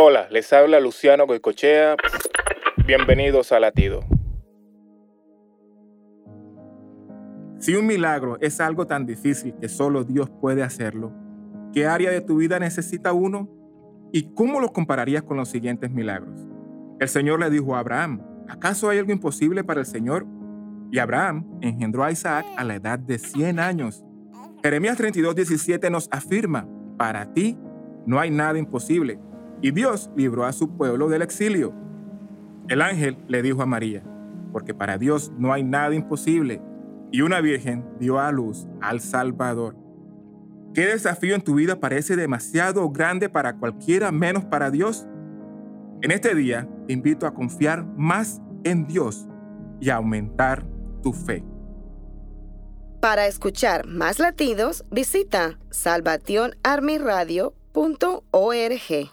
Hola, les habla Luciano Goicochea. Bienvenidos a Latido. Si un milagro es algo tan difícil que solo Dios puede hacerlo, ¿qué área de tu vida necesita uno? ¿Y cómo lo compararías con los siguientes milagros? El Señor le dijo a Abraham, ¿acaso hay algo imposible para el Señor? Y Abraham engendró a Isaac a la edad de 100 años. Jeremías 32, 17 nos afirma, para ti no hay nada imposible. Y Dios libró a su pueblo del exilio. El ángel le dijo a María, porque para Dios no hay nada imposible. Y una virgen dio a luz al Salvador. ¿Qué desafío en tu vida parece demasiado grande para cualquiera menos para Dios? En este día te invito a confiar más en Dios y a aumentar tu fe. Para escuchar más latidos, visita salvationarmyradio.org.